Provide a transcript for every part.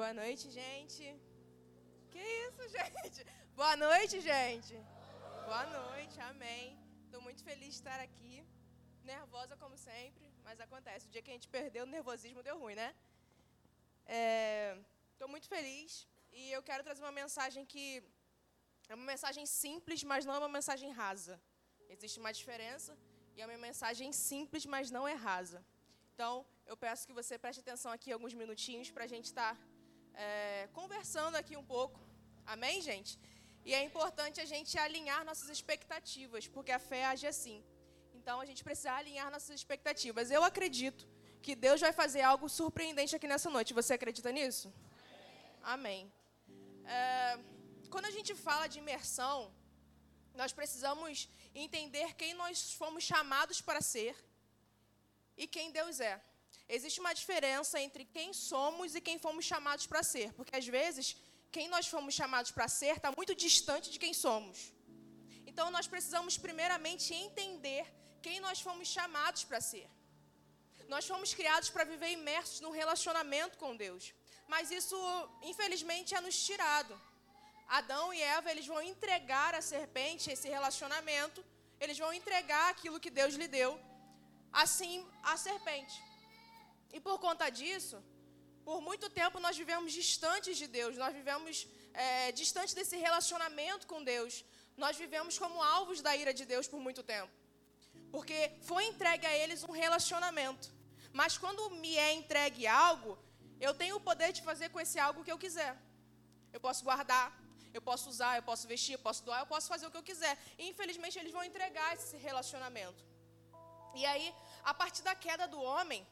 Boa noite, gente. Que isso, gente? Boa noite, gente. Boa noite, amém. Estou muito feliz de estar aqui. Nervosa como sempre, mas acontece. O dia que a gente perdeu o nervosismo deu ruim, né? Estou é, muito feliz e eu quero trazer uma mensagem que é uma mensagem simples, mas não é uma mensagem rasa. Existe uma diferença e é uma mensagem simples, mas não é rasa. Então, eu peço que você preste atenção aqui alguns minutinhos para a gente estar tá, é, conversando aqui um pouco. Amém, gente? E é importante a gente alinhar nossas expectativas, porque a fé age assim. Então, a gente precisa alinhar nossas expectativas. Eu acredito que Deus vai fazer algo surpreendente aqui nessa noite. Você acredita nisso? Amém. É, quando a gente fala de imersão, nós precisamos entender quem nós fomos chamados para ser e quem Deus é. Existe uma diferença entre quem somos e quem fomos chamados para ser, porque às vezes quem nós fomos chamados para ser está muito distante de quem somos. Então nós precisamos primeiramente entender quem nós fomos chamados para ser. Nós fomos criados para viver imersos num relacionamento com Deus, mas isso infelizmente é nos tirado. Adão e Eva, eles vão entregar à serpente esse relacionamento, eles vão entregar aquilo que Deus lhe deu, assim à serpente. E por conta disso, por muito tempo nós vivemos distantes de Deus, nós vivemos é, distante desse relacionamento com Deus. Nós vivemos como alvos da ira de Deus por muito tempo. Porque foi entregue a eles um relacionamento. Mas quando me é entregue algo, eu tenho o poder de fazer com esse algo o que eu quiser. Eu posso guardar, eu posso usar, eu posso vestir, eu posso doar, eu posso fazer o que eu quiser. E infelizmente eles vão entregar esse relacionamento. E aí, a partir da queda do homem,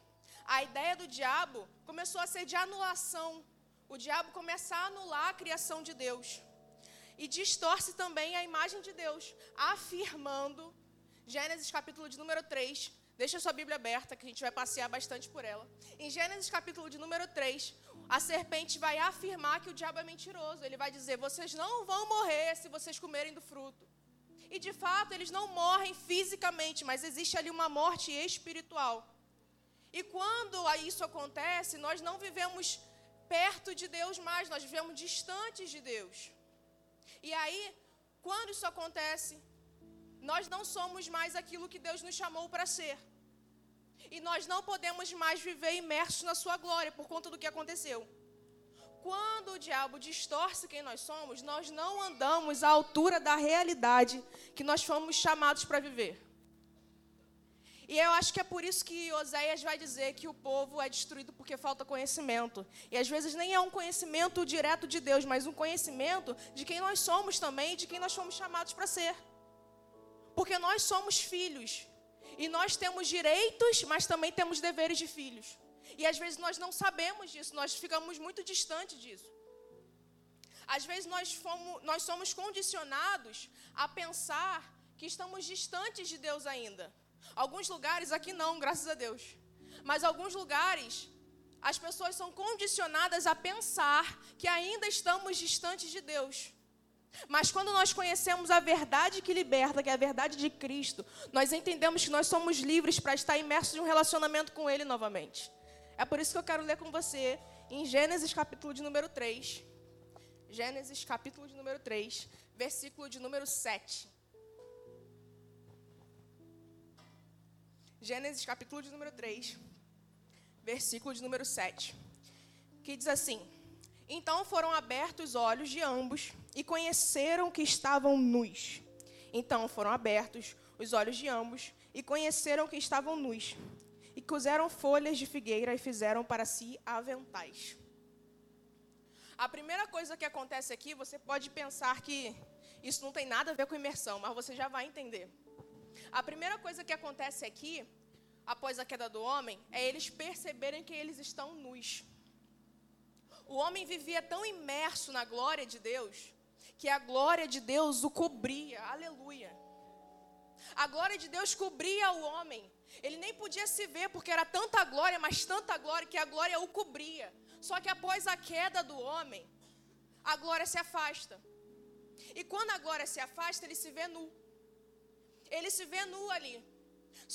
a ideia do diabo começou a ser de anulação. O diabo começa a anular a criação de Deus. E distorce também a imagem de Deus, afirmando, Gênesis capítulo de número 3, Deixa a sua Bíblia aberta, que a gente vai passear bastante por ela. Em Gênesis capítulo de número 3, a serpente vai afirmar que o diabo é mentiroso. Ele vai dizer: vocês não vão morrer se vocês comerem do fruto. E de fato, eles não morrem fisicamente, mas existe ali uma morte espiritual. E quando isso acontece, nós não vivemos perto de Deus mais, nós vivemos distantes de Deus. E aí, quando isso acontece, nós não somos mais aquilo que Deus nos chamou para ser. E nós não podemos mais viver imersos na sua glória por conta do que aconteceu. Quando o diabo distorce quem nós somos, nós não andamos à altura da realidade que nós fomos chamados para viver. E eu acho que é por isso que Oséias vai dizer que o povo é destruído porque falta conhecimento. E às vezes nem é um conhecimento direto de Deus, mas um conhecimento de quem nós somos também, de quem nós fomos chamados para ser. Porque nós somos filhos. E nós temos direitos, mas também temos deveres de filhos. E às vezes nós não sabemos disso, nós ficamos muito distantes disso. Às vezes nós, fomos, nós somos condicionados a pensar que estamos distantes de Deus ainda. Alguns lugares, aqui não, graças a Deus. Mas alguns lugares, as pessoas são condicionadas a pensar que ainda estamos distantes de Deus. Mas quando nós conhecemos a verdade que liberta, que é a verdade de Cristo, nós entendemos que nós somos livres para estar imersos em um relacionamento com Ele novamente. É por isso que eu quero ler com você em Gênesis capítulo de número 3. Gênesis capítulo de número 3, versículo de número 7. Gênesis capítulo de número 3, versículo de número 7. Que diz assim: Então foram abertos os olhos de ambos e conheceram que estavam nus. Então foram abertos os olhos de ambos e conheceram que estavam nus. E cozeram folhas de figueira e fizeram para si aventais. A primeira coisa que acontece aqui, você pode pensar que isso não tem nada a ver com imersão, mas você já vai entender. A primeira coisa que acontece aqui, após a queda do homem, é eles perceberem que eles estão nus. O homem vivia tão imerso na glória de Deus que a glória de Deus o cobria. Aleluia. A glória de Deus cobria o homem. Ele nem podia se ver porque era tanta glória, mas tanta glória que a glória o cobria. Só que após a queda do homem, a glória se afasta. E quando a glória se afasta, ele se vê nu. Ele se vê nu ali.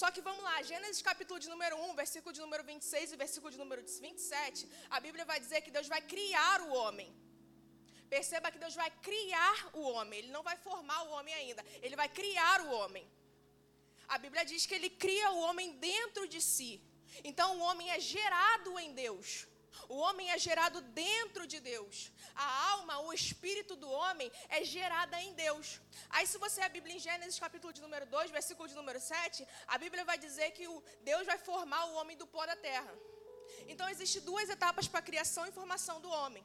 Só que vamos lá, Gênesis capítulo de número 1, versículo de número 26 e versículo de número 27, a Bíblia vai dizer que Deus vai criar o homem. Perceba que Deus vai criar o homem, ele não vai formar o homem ainda, ele vai criar o homem. A Bíblia diz que ele cria o homem dentro de si. Então o homem é gerado em Deus. O homem é gerado dentro de Deus. A alma, o espírito do homem é gerada em Deus. Aí, se você a Bíblia em Gênesis, capítulo de número 2, versículo de número 7, a Bíblia vai dizer que o Deus vai formar o homem do pó da terra. Então, existem duas etapas para a criação e formação do homem.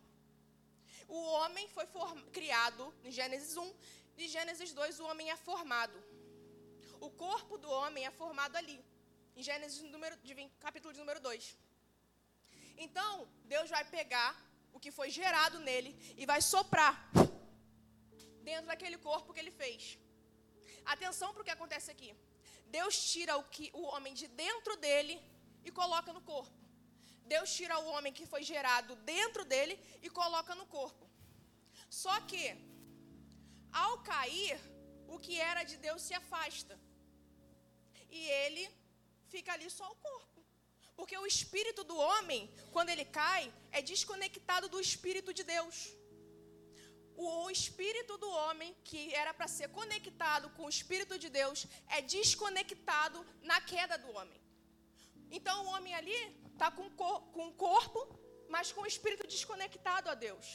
O homem foi criado em Gênesis 1, e Gênesis 2, o homem é formado. O corpo do homem é formado ali, em Gênesis número, de, capítulo de número 2. Então, Deus vai pegar o que foi gerado nele e vai soprar dentro daquele corpo que ele fez. Atenção para o que acontece aqui. Deus tira o, que, o homem de dentro dele e coloca no corpo. Deus tira o homem que foi gerado dentro dele e coloca no corpo. Só que, ao cair, o que era de Deus se afasta. E ele fica ali só o corpo. Porque o espírito do homem, quando ele cai, é desconectado do espírito de Deus. O espírito do homem, que era para ser conectado com o espírito de Deus, é desconectado na queda do homem. Então o homem ali está com, com o corpo, mas com o espírito desconectado a Deus.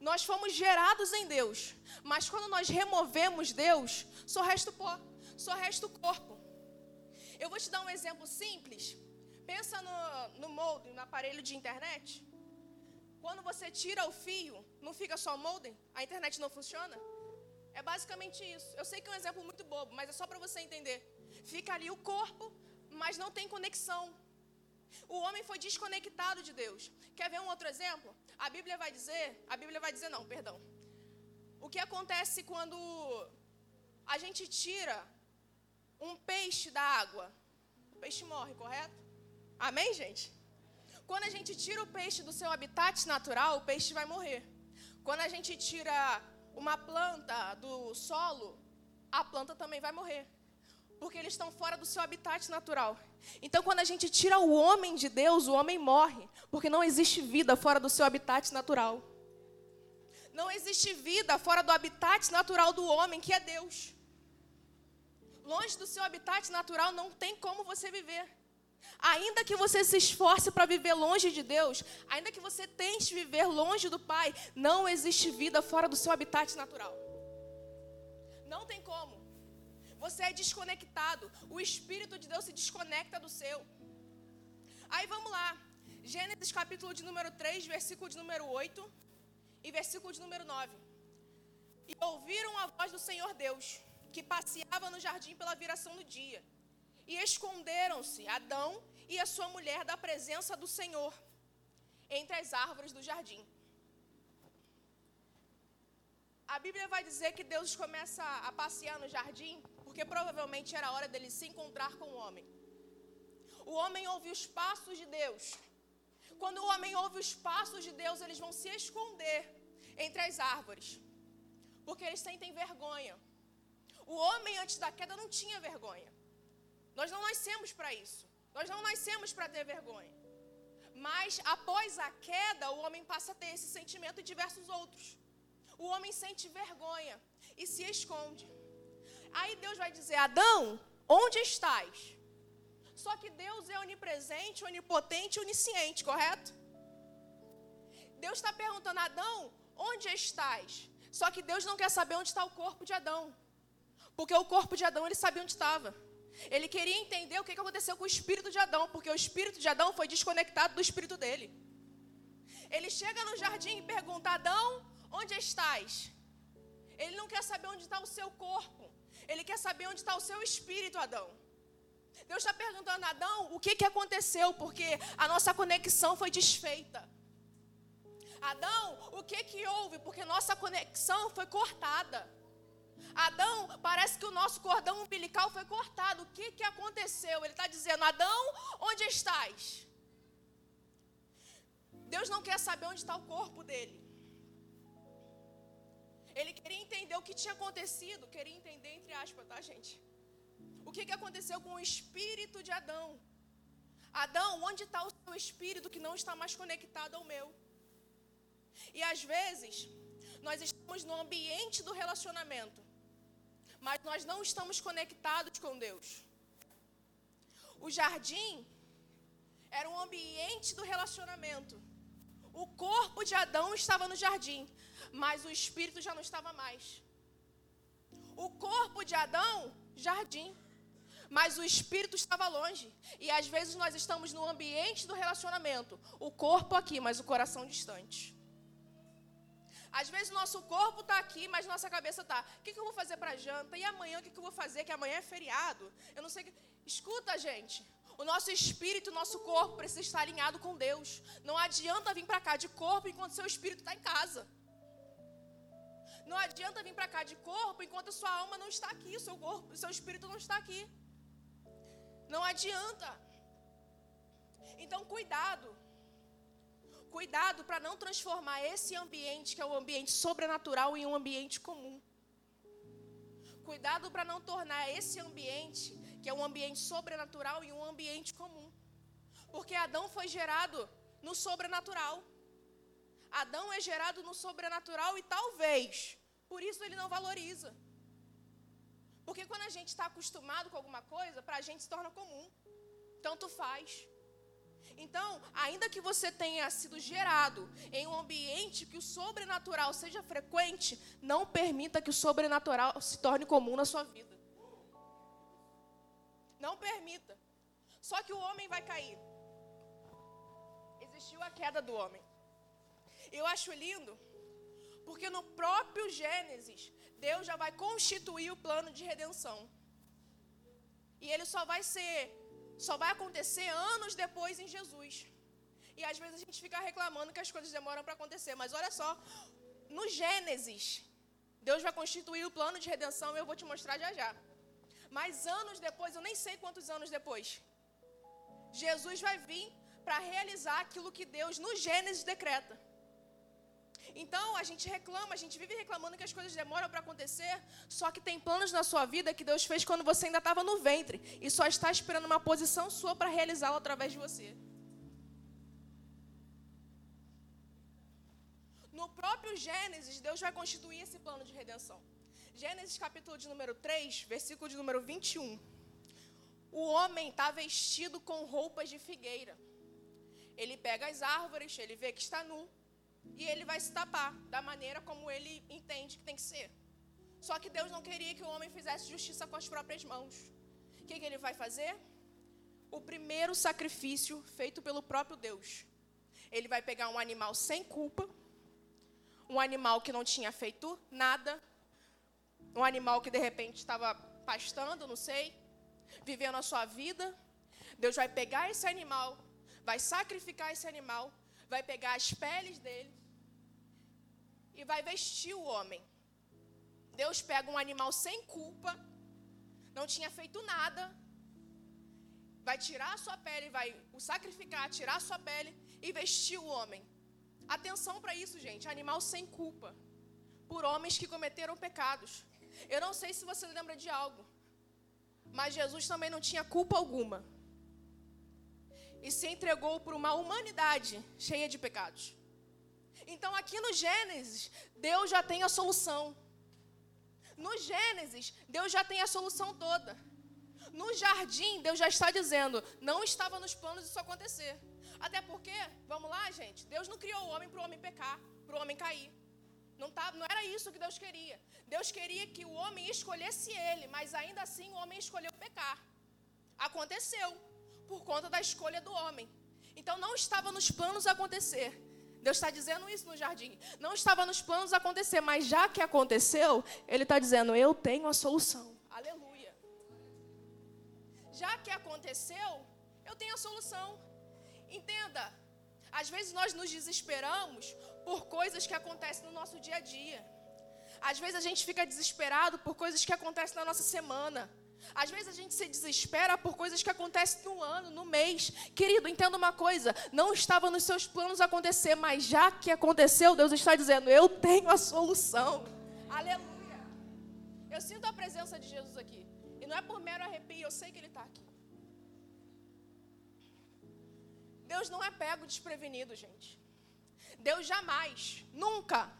Nós fomos gerados em Deus, mas quando nós removemos Deus, só resta o pó, só resta o corpo. Eu vou te dar um exemplo simples. Pensa no, no molde, no aparelho de internet. Quando você tira o fio, não fica só o molde? A internet não funciona? É basicamente isso. Eu sei que é um exemplo muito bobo, mas é só para você entender. Fica ali o corpo, mas não tem conexão. O homem foi desconectado de Deus. Quer ver um outro exemplo? A Bíblia vai dizer, a Bíblia vai dizer não, perdão. O que acontece quando a gente tira um peixe da água, o peixe morre, correto? Amém, gente? Quando a gente tira o peixe do seu habitat natural, o peixe vai morrer. Quando a gente tira uma planta do solo, a planta também vai morrer. Porque eles estão fora do seu habitat natural. Então, quando a gente tira o homem de Deus, o homem morre. Porque não existe vida fora do seu habitat natural. Não existe vida fora do habitat natural do homem, que é Deus longe do seu habitat natural, não tem como você viver. Ainda que você se esforce para viver longe de Deus, ainda que você tente viver longe do Pai, não existe vida fora do seu habitat natural. Não tem como. Você é desconectado. O Espírito de Deus se desconecta do seu. Aí vamos lá. Gênesis capítulo de número 3, versículo de número 8 e versículo de número 9. E ouviram a voz do Senhor Deus que passeava no jardim pela viração do dia. E esconderam-se Adão e a sua mulher da presença do Senhor entre as árvores do jardim. A Bíblia vai dizer que Deus começa a passear no jardim, porque provavelmente era a hora dele se encontrar com o homem. O homem ouve os passos de Deus. Quando o homem ouve os passos de Deus, eles vão se esconder entre as árvores, porque eles sentem vergonha. O homem antes da queda não tinha vergonha. Nós não nascemos para isso. Nós não nascemos para ter vergonha. Mas após a queda, o homem passa a ter esse sentimento e diversos outros. O homem sente vergonha e se esconde. Aí Deus vai dizer: Adão, onde estás? Só que Deus é onipresente, onipotente, onisciente, correto? Deus está perguntando: Adão, onde estás? Só que Deus não quer saber onde está o corpo de Adão. Porque o corpo de Adão, ele sabia onde estava. Ele queria entender o que aconteceu com o espírito de Adão, porque o espírito de Adão foi desconectado do espírito dele. Ele chega no jardim e pergunta: Adão, onde estás? Ele não quer saber onde está o seu corpo. Ele quer saber onde está o seu espírito, Adão. Deus está perguntando a Adão o que, que aconteceu, porque a nossa conexão foi desfeita. Adão, o que, que houve? Porque nossa conexão foi cortada. Adão, parece que o nosso cordão umbilical foi cortado. O que, que aconteceu? Ele está dizendo: Adão, onde estás? Deus não quer saber onde está o corpo dele. Ele queria entender o que tinha acontecido, queria entender, entre aspas, tá, gente? O que, que aconteceu com o espírito de Adão. Adão, onde está o seu espírito que não está mais conectado ao meu? E às vezes, nós estamos no ambiente do relacionamento, mas nós não estamos conectados com Deus. O jardim era um ambiente do relacionamento. O corpo de Adão estava no jardim, mas o espírito já não estava mais. O corpo de Adão, jardim, mas o espírito estava longe. E às vezes nós estamos no ambiente do relacionamento, o corpo aqui, mas o coração distante. Às vezes o nosso corpo está aqui, mas nossa cabeça está. O que, que, eu vou fazer para janta? E amanhã o que, que, eu vou fazer? Que amanhã é feriado. Eu não sei. Que... Escuta, gente. O nosso espírito, o nosso corpo precisa estar alinhado com Deus. Não adianta vir para cá de corpo enquanto seu espírito está em casa. Não adianta vir para cá de corpo enquanto sua alma não está aqui, seu corpo, seu espírito não está aqui. Não adianta. Então, cuidado. Cuidado para não transformar esse ambiente, que é o um ambiente sobrenatural, em um ambiente comum. Cuidado para não tornar esse ambiente, que é um ambiente sobrenatural, em um ambiente comum. Porque Adão foi gerado no sobrenatural. Adão é gerado no sobrenatural e talvez, por isso ele não valoriza. Porque quando a gente está acostumado com alguma coisa, para a gente se torna comum. Tanto faz. Então, ainda que você tenha sido gerado em um ambiente que o sobrenatural seja frequente, não permita que o sobrenatural se torne comum na sua vida. Não permita. Só que o homem vai cair. Existiu a queda do homem. Eu acho lindo, porque no próprio Gênesis, Deus já vai constituir o plano de redenção. E ele só vai ser, só vai acontecer anos depois em Jesus. E às vezes a gente fica reclamando que as coisas demoram para acontecer, mas olha só, no Gênesis, Deus vai constituir o plano de redenção e eu vou te mostrar já já. Mas anos depois, eu nem sei quantos anos depois, Jesus vai vir para realizar aquilo que Deus no Gênesis decreta. Então a gente reclama, a gente vive reclamando que as coisas demoram para acontecer, só que tem planos na sua vida que Deus fez quando você ainda estava no ventre e só está esperando uma posição sua para realizá-lo através de você. No próprio Gênesis, Deus vai constituir esse plano de redenção. Gênesis capítulo de número 3, versículo de número 21. O homem está vestido com roupas de figueira. Ele pega as árvores, ele vê que está nu, e ele vai se tapar da maneira como ele entende que tem que ser. Só que Deus não queria que o homem fizesse justiça com as próprias mãos. O que, que ele vai fazer? O primeiro sacrifício feito pelo próprio Deus. Ele vai pegar um animal sem culpa, um animal que não tinha feito nada, um animal que de repente estava pastando, não sei, vivendo a sua vida. Deus vai pegar esse animal, vai sacrificar esse animal, vai pegar as peles dele e vai vestir o homem. Deus pega um animal sem culpa, não tinha feito nada, vai tirar a sua pele, vai o sacrificar, tirar a sua pele e vestir o homem. Atenção para isso, gente, animal sem culpa, por homens que cometeram pecados. Eu não sei se você lembra de algo, mas Jesus também não tinha culpa alguma e se entregou por uma humanidade cheia de pecados. Então, aqui no Gênesis, Deus já tem a solução. No Gênesis, Deus já tem a solução toda. No jardim, Deus já está dizendo: não estava nos planos isso acontecer. Até porque, vamos lá, gente, Deus não criou o homem para o homem pecar, para o homem cair. Não, tá, não era isso que Deus queria. Deus queria que o homem escolhesse ele, mas ainda assim o homem escolheu pecar. Aconteceu por conta da escolha do homem. Então não estava nos planos acontecer. Deus está dizendo isso no jardim. Não estava nos planos acontecer, mas já que aconteceu, Ele está dizendo: Eu tenho a solução. Aleluia. Já que aconteceu, eu tenho a solução. Entenda. Às vezes nós nos desesperamos por coisas que acontecem no nosso dia a dia. Às vezes a gente fica desesperado por coisas que acontecem na nossa semana. Às vezes a gente se desespera por coisas que acontecem no ano, no mês. Querido, entenda uma coisa: não estava nos seus planos acontecer, mas já que aconteceu, Deus está dizendo: eu tenho a solução. Aleluia. Eu sinto a presença de Jesus aqui. E não é por mero arrepio, eu sei que Ele está aqui. Deus não é pego desprevenido, gente. Deus jamais, nunca.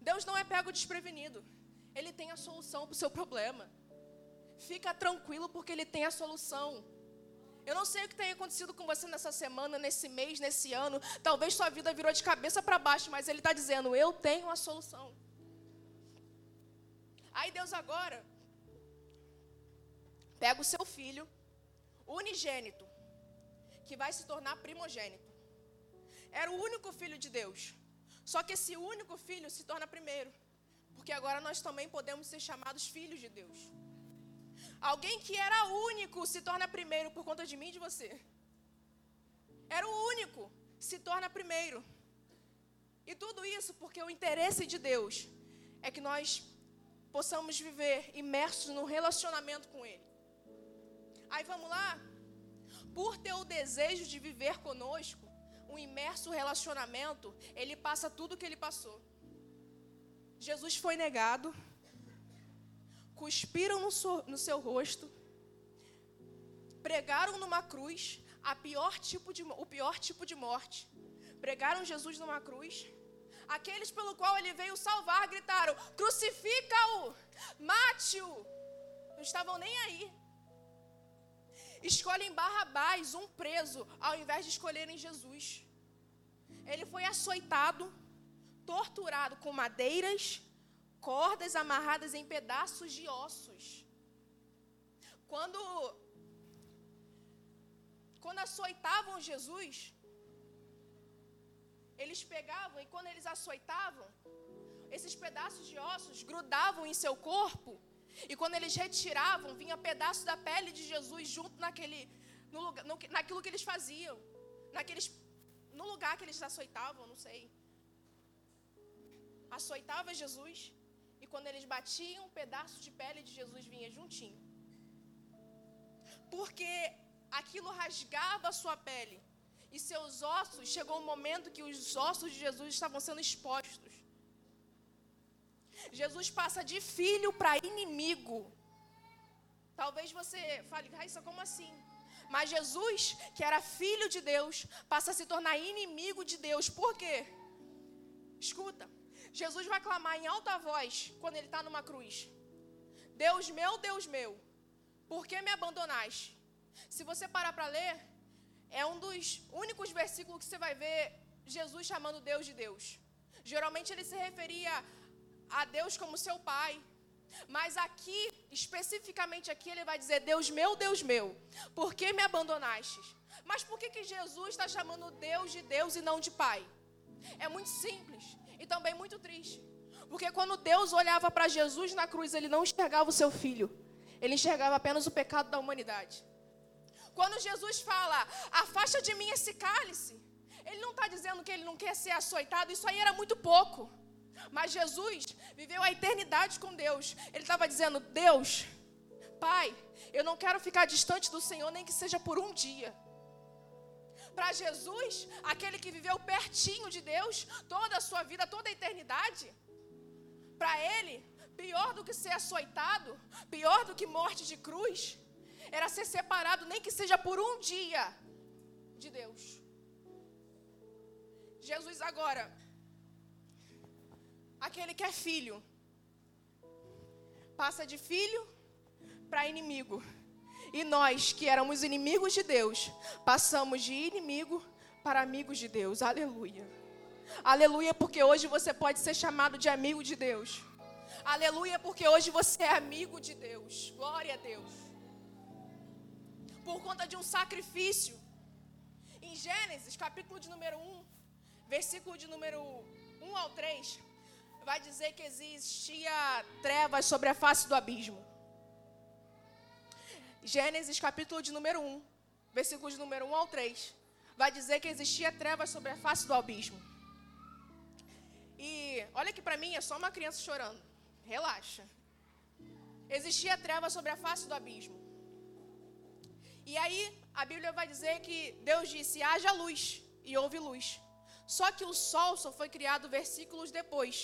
Deus não é pego desprevenido. Ele tem a solução para o seu problema. Fica tranquilo porque Ele tem a solução. Eu não sei o que tem acontecido com você nessa semana, nesse mês, nesse ano. Talvez sua vida virou de cabeça para baixo, mas Ele está dizendo: Eu tenho a solução. Aí Deus agora pega o seu filho, unigênito, que vai se tornar primogênito. Era o único filho de Deus. Só que esse único filho se torna primeiro. Porque agora nós também podemos ser chamados filhos de Deus. Alguém que era único se torna primeiro por conta de mim e de você. Era o único, se torna primeiro. E tudo isso porque o interesse de Deus é que nós possamos viver imersos no relacionamento com Ele. Aí vamos lá? Por ter o desejo de viver conosco, um imerso relacionamento, ele passa tudo que ele passou. Jesus foi negado, cuspiram no seu, no seu rosto, pregaram numa cruz a pior tipo de, o pior tipo de morte. Pregaram Jesus numa cruz. Aqueles pelo qual ele veio salvar gritaram: crucifica-o, mate-o. Não estavam nem aí. Escolhem Barrabás, um preso, ao invés de escolherem Jesus. Ele foi açoitado, torturado com madeiras, cordas amarradas em pedaços de ossos. Quando quando açoitavam Jesus, eles pegavam e quando eles açoitavam, esses pedaços de ossos grudavam em seu corpo, e quando eles retiravam, vinha pedaço da pele de Jesus junto naquele, no lugar, no, naquilo que eles faziam, naqueles, no lugar que eles açoitavam, não sei. Açoitava Jesus, quando eles batiam, um pedaço de pele de Jesus vinha juntinho. Porque aquilo rasgava a sua pele. E seus ossos, chegou um momento que os ossos de Jesus estavam sendo expostos. Jesus passa de filho para inimigo. Talvez você fale, Raíssa, como assim? Mas Jesus, que era filho de Deus, passa a se tornar inimigo de Deus. Por quê? Escuta, Jesus vai clamar em alta voz quando ele está numa cruz: Deus meu, Deus meu, por que me abandonaste? Se você parar para ler, é um dos únicos versículos que você vai ver Jesus chamando Deus de Deus. Geralmente ele se referia a Deus como seu pai. Mas aqui, especificamente aqui, ele vai dizer: Deus meu, Deus meu, por que me abandonaste? Mas por que, que Jesus está chamando Deus de Deus e não de Pai? É muito simples e também muito triste. Porque quando Deus olhava para Jesus na cruz, ele não enxergava o seu filho, ele enxergava apenas o pecado da humanidade. Quando Jesus fala, afasta de mim esse cálice, ele não está dizendo que ele não quer ser açoitado, isso aí era muito pouco. Mas Jesus viveu a eternidade com Deus. Ele estava dizendo: Deus, Pai, eu não quero ficar distante do Senhor, nem que seja por um dia. Para Jesus, aquele que viveu pertinho de Deus toda a sua vida, toda a eternidade, para ele, pior do que ser açoitado, pior do que morte de cruz, era ser separado, nem que seja por um dia, de Deus. Jesus agora, aquele que é filho, passa de filho para inimigo. E nós, que éramos inimigos de Deus, passamos de inimigo para amigos de Deus. Aleluia. Aleluia, porque hoje você pode ser chamado de amigo de Deus. Aleluia, porque hoje você é amigo de Deus. Glória a Deus. Por conta de um sacrifício. Em Gênesis, capítulo de número 1, versículo de número 1 ao 3, vai dizer que existia trevas sobre a face do abismo. Gênesis capítulo de número 1, versículos de número 1 ao 3, vai dizer que existia trevas sobre a face do abismo. E olha que para mim é só uma criança chorando. Relaxa. Existia trevas sobre a face do abismo. E aí a Bíblia vai dizer que Deus disse: haja luz, e houve luz. Só que o sol só foi criado versículos depois.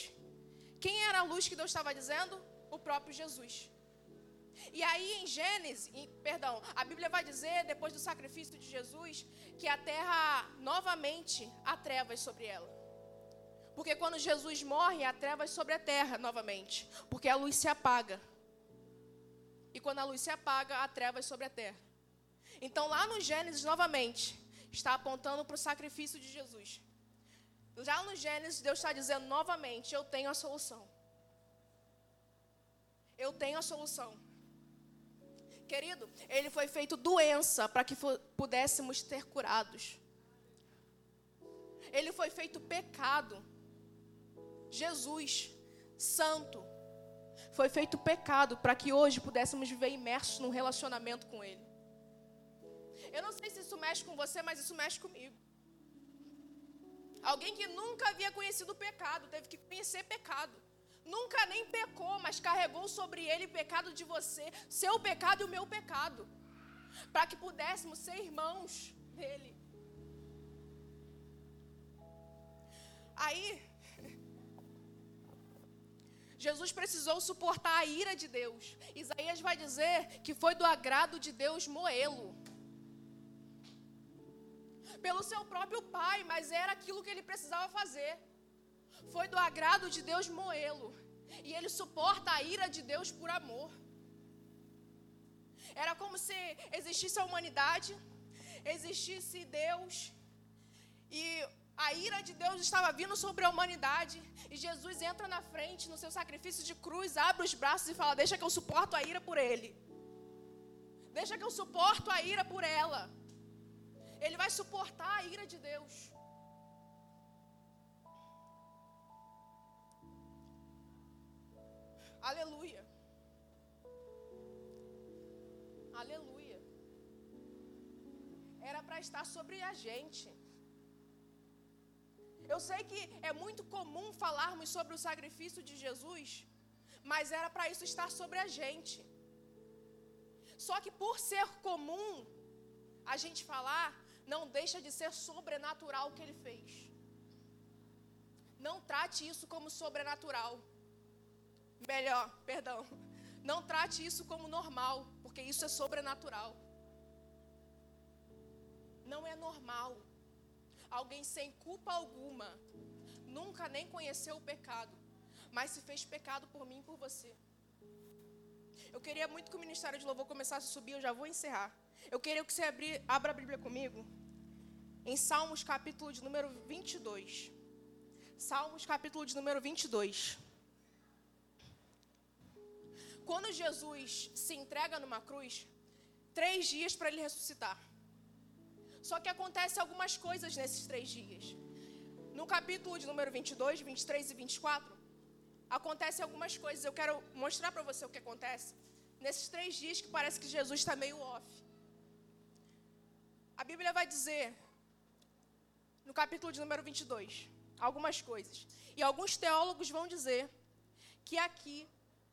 Quem era a luz que Deus estava dizendo? O próprio Jesus. E aí em Gênesis, em, perdão, a Bíblia vai dizer, depois do sacrifício de Jesus, que a terra novamente há trevas sobre ela. Porque quando Jesus morre, há trevas sobre a terra novamente. Porque a luz se apaga. E quando a luz se apaga, há trevas sobre a terra. Então lá no Gênesis, novamente, está apontando para o sacrifício de Jesus. Já no Gênesis, Deus está dizendo novamente: Eu tenho a solução. Eu tenho a solução. Querido, ele foi feito doença para que pudéssemos ter curados. Ele foi feito pecado. Jesus, santo, foi feito pecado para que hoje pudéssemos viver imersos num relacionamento com Ele. Eu não sei se isso mexe com você, mas isso mexe comigo. Alguém que nunca havia conhecido o pecado, teve que conhecer pecado. Nunca nem pecou, mas carregou sobre ele o pecado de você, seu pecado e o meu pecado, para que pudéssemos ser irmãos dele. Aí, Jesus precisou suportar a ira de Deus. Isaías vai dizer que foi do agrado de Deus moê-lo pelo seu próprio pai, mas era aquilo que ele precisava fazer. Foi do agrado de Deus moê-lo. E ele suporta a ira de Deus por amor. Era como se existisse a humanidade, existisse Deus, e a ira de Deus estava vindo sobre a humanidade, e Jesus entra na frente no seu sacrifício de cruz, abre os braços e fala: Deixa que eu suporto a ira por ele. Deixa que eu suporto a ira por ela. Ele vai suportar a ira de Deus. Aleluia. Aleluia. Era para estar sobre a gente. Eu sei que é muito comum falarmos sobre o sacrifício de Jesus, mas era para isso estar sobre a gente. Só que por ser comum a gente falar, não deixa de ser sobrenatural o que ele fez. Não trate isso como sobrenatural. Melhor, perdão. Não trate isso como normal, porque isso é sobrenatural. Não é normal. Alguém sem culpa alguma, nunca nem conheceu o pecado, mas se fez pecado por mim e por você. Eu queria muito que o ministério de louvor começasse a subir, eu já vou encerrar. Eu queria que você abri, abra a Bíblia comigo. Em Salmos capítulo de número 22. Salmos capítulo de número 22. Quando Jesus se entrega numa cruz, três dias para ele ressuscitar. Só que acontece algumas coisas nesses três dias. No capítulo de número 22, 23 e 24, acontecem algumas coisas. Eu quero mostrar para você o que acontece nesses três dias que parece que Jesus está meio off. A Bíblia vai dizer, no capítulo de número 22, algumas coisas. E alguns teólogos vão dizer que aqui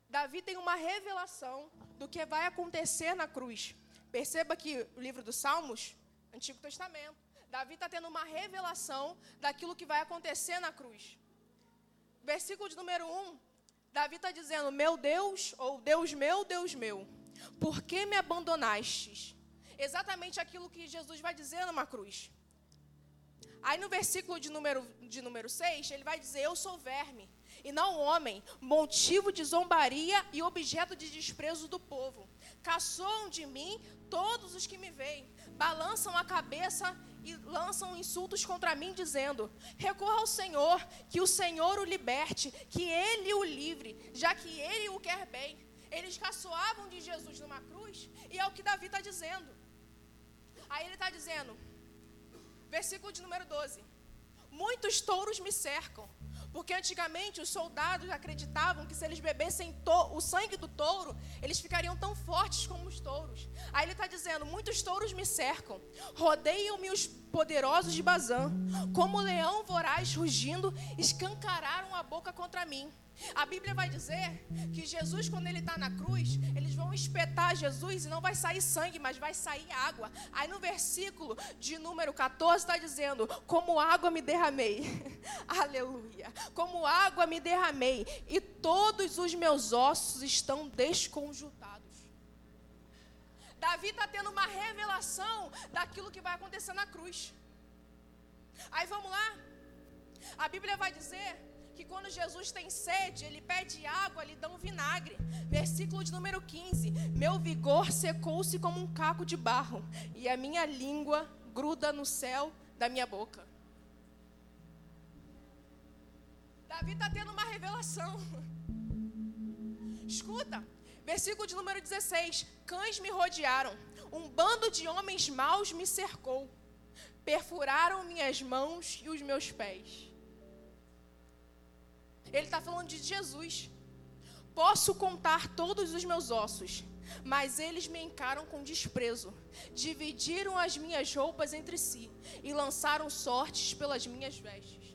Davi tem uma revelação do que vai acontecer na cruz. Perceba que o livro dos Salmos, Antigo Testamento, Davi está tendo uma revelação daquilo que vai acontecer na cruz. Versículo de número 1, Davi está dizendo: Meu Deus, ou Deus meu, Deus meu, por que me abandonastes? exatamente aquilo que Jesus vai dizer numa cruz. Aí no versículo de número, de número 6, ele vai dizer: Eu sou verme, e não homem, motivo de zombaria e objeto de desprezo do povo. Caçoam de mim todos os que me veem, balançam a cabeça e lançam insultos contra mim, dizendo: Recorra ao Senhor, que o Senhor o liberte, que ele o livre, já que ele o quer bem. Eles caçoavam de Jesus numa cruz, e é o que Davi está dizendo. Aí ele está dizendo, versículo de número 12: Muitos touros me cercam, porque antigamente os soldados acreditavam que se eles bebessem o sangue do touro, eles ficariam tão fortes como os touros. Aí ele está dizendo: Muitos touros me cercam, rodeiam-me os poderosos de Bazã, como leão voraz rugindo, escancararam a boca contra mim. A Bíblia vai dizer que Jesus, quando ele está na cruz, eles vão espetar Jesus e não vai sair sangue, mas vai sair água. Aí no versículo de número 14 está dizendo: Como água me derramei. Aleluia. Como água me derramei, e todos os meus ossos estão desconjuntados. Davi está tendo uma revelação daquilo que vai acontecer na cruz. Aí vamos lá. A Bíblia vai dizer que quando Jesus tem sede, ele pede água, lhe um vinagre. Versículo de número 15: Meu vigor secou-se como um caco de barro, e a minha língua gruda no céu da minha boca. Davi está tendo uma revelação. Escuta, versículo de número 16: Cães me rodearam, um bando de homens maus me cercou, perfuraram minhas mãos e os meus pés. Ele está falando de Jesus. Posso contar todos os meus ossos, mas eles me encaram com desprezo. Dividiram as minhas roupas entre si e lançaram sortes pelas minhas vestes.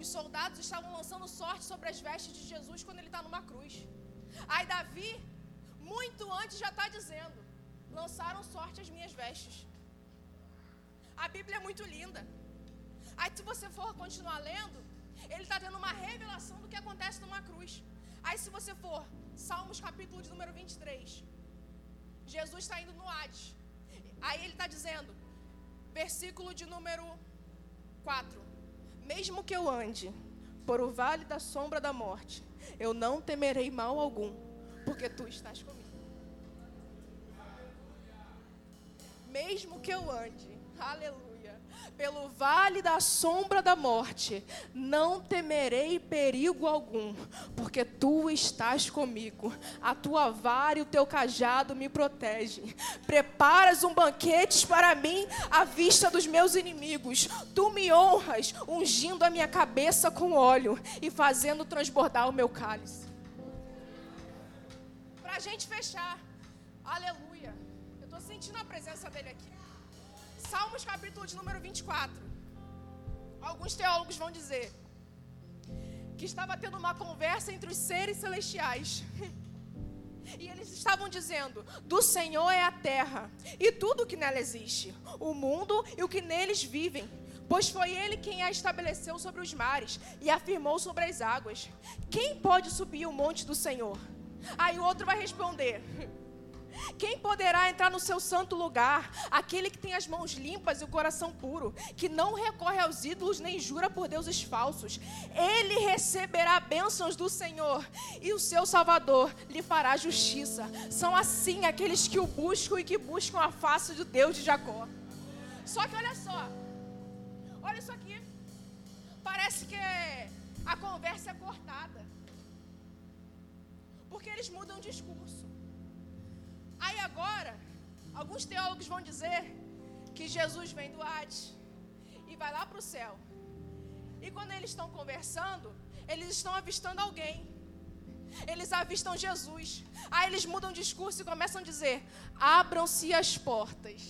Os soldados estavam lançando sorte sobre as vestes de Jesus quando ele está numa cruz. Aí Davi, muito antes, já está dizendo: lançaram sorte as minhas vestes. A Bíblia é muito linda. Aí, se você for continuar lendo, ele está tendo uma revelação do que acontece numa cruz. Aí, se você for, Salmos capítulo de número 23, Jesus está indo no Hades. Aí ele está dizendo, versículo de número 4: Mesmo que eu ande por o vale da sombra da morte, eu não temerei mal algum, porque tu estás comigo. Mesmo que eu ande, aleluia pelo vale da sombra da morte, não temerei perigo algum, porque tu estás comigo. A tua vara e o teu cajado me protegem. Preparas um banquete para mim à vista dos meus inimigos. Tu me honras, ungindo a minha cabeça com óleo e fazendo transbordar o meu cálice. Para a gente fechar, aleluia. Eu estou sentindo a presença dele aqui. Salmos capítulo de número 24. Alguns teólogos vão dizer que estava tendo uma conversa entre os seres celestiais. E eles estavam dizendo: Do Senhor é a terra e tudo o que nela existe, o mundo e o que neles vivem. Pois foi ele quem a estabeleceu sobre os mares e afirmou sobre as águas. Quem pode subir o monte do Senhor? Aí o outro vai responder: quem poderá entrar no seu santo lugar? Aquele que tem as mãos limpas e o coração puro, que não recorre aos ídolos nem jura por deuses falsos. Ele receberá bênçãos do Senhor e o seu Salvador lhe fará justiça. São assim aqueles que o buscam e que buscam a face do Deus de Jacó. Só que olha só, olha isso aqui. Parece que a conversa é cortada. Porque eles mudam o discurso. Aí agora, alguns teólogos vão dizer que Jesus vem do Hades e vai lá para o céu. E quando eles estão conversando, eles estão avistando alguém. Eles avistam Jesus. Aí eles mudam o discurso e começam a dizer: Abram-se as portas.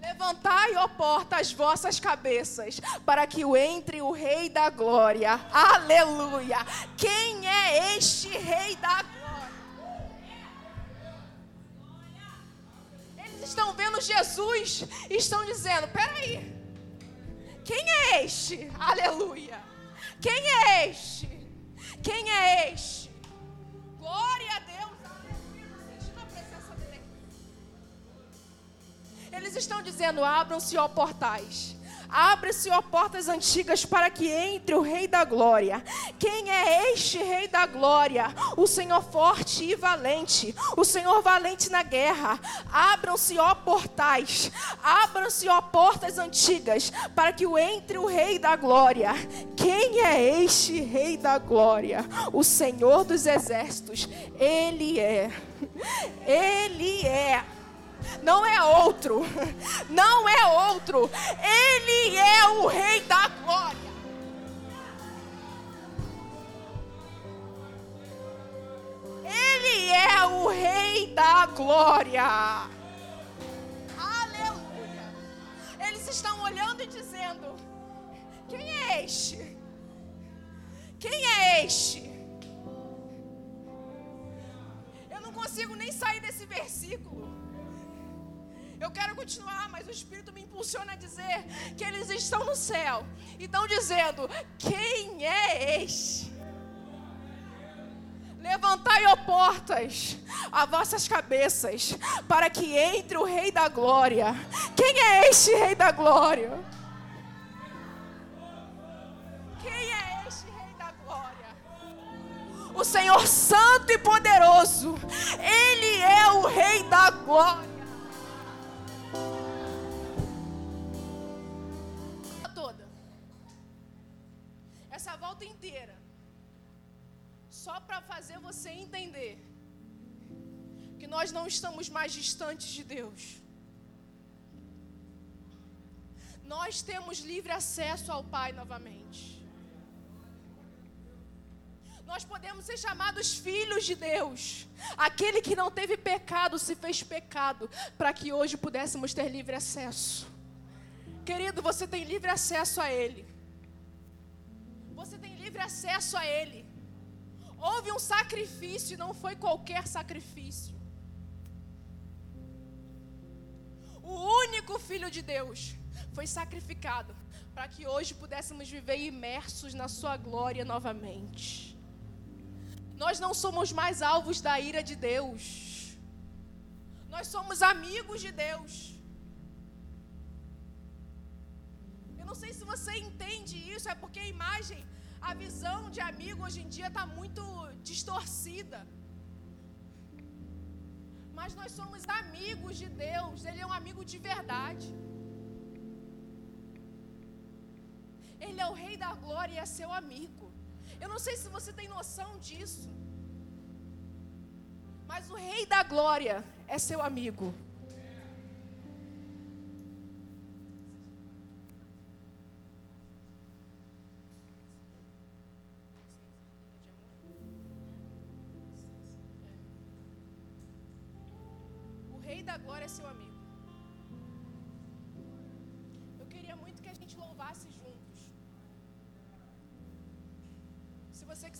Levantai, ó porta, as vossas cabeças, para que o entre o Rei da Glória. Aleluia! Quem é este Rei da Glória? Estão vendo Jesus e estão dizendo: peraí, quem é este? Aleluia! Quem é este? Quem é este? Glória a Deus. Eles estão dizendo: abram-se, ó portais Abre-se, ó portas antigas, para que entre o Rei da Glória. Quem é este Rei da Glória? O Senhor forte e valente, o Senhor valente na guerra. Abram-se, ó portais, abram-se, ó portas antigas, para que entre o Rei da Glória. Quem é este Rei da Glória? O Senhor dos Exércitos. Ele é. Ele é não é outro, não é outro, Ele é o Rei da Glória. Ele é o Rei da Glória. Aleluia. Eles estão olhando e dizendo: Quem é este? Quem é este? Eu não consigo nem sair desse versículo. Eu quero continuar, mas o Espírito me impulsiona a dizer que eles estão no céu e estão dizendo: Quem é este? Levantai, ó portas, as vossas cabeças, para que entre o Rei da Glória. Quem é este Rei da Glória? Quem é este Rei da Glória? O Senhor Santo e Poderoso. Ele é o Rei da Glória. Você entender que nós não estamos mais distantes de Deus. Nós temos livre acesso ao Pai novamente. Nós podemos ser chamados filhos de Deus. Aquele que não teve pecado se fez pecado para que hoje pudéssemos ter livre acesso. Querido, você tem livre acesso a Ele. Você tem livre acesso a Ele. Houve um sacrifício, não foi qualquer sacrifício. O único Filho de Deus foi sacrificado para que hoje pudéssemos viver imersos na Sua glória novamente. Nós não somos mais alvos da ira de Deus. Nós somos amigos de Deus. Eu não sei se você entende isso, é porque a imagem a visão de amigo hoje em dia está muito distorcida. Mas nós somos amigos de Deus, Ele é um amigo de verdade. Ele é o Rei da Glória e é seu amigo. Eu não sei se você tem noção disso. Mas o Rei da Glória é seu amigo. Da Glória é seu amigo. Eu queria muito que a gente louvasse juntos. Se você quiser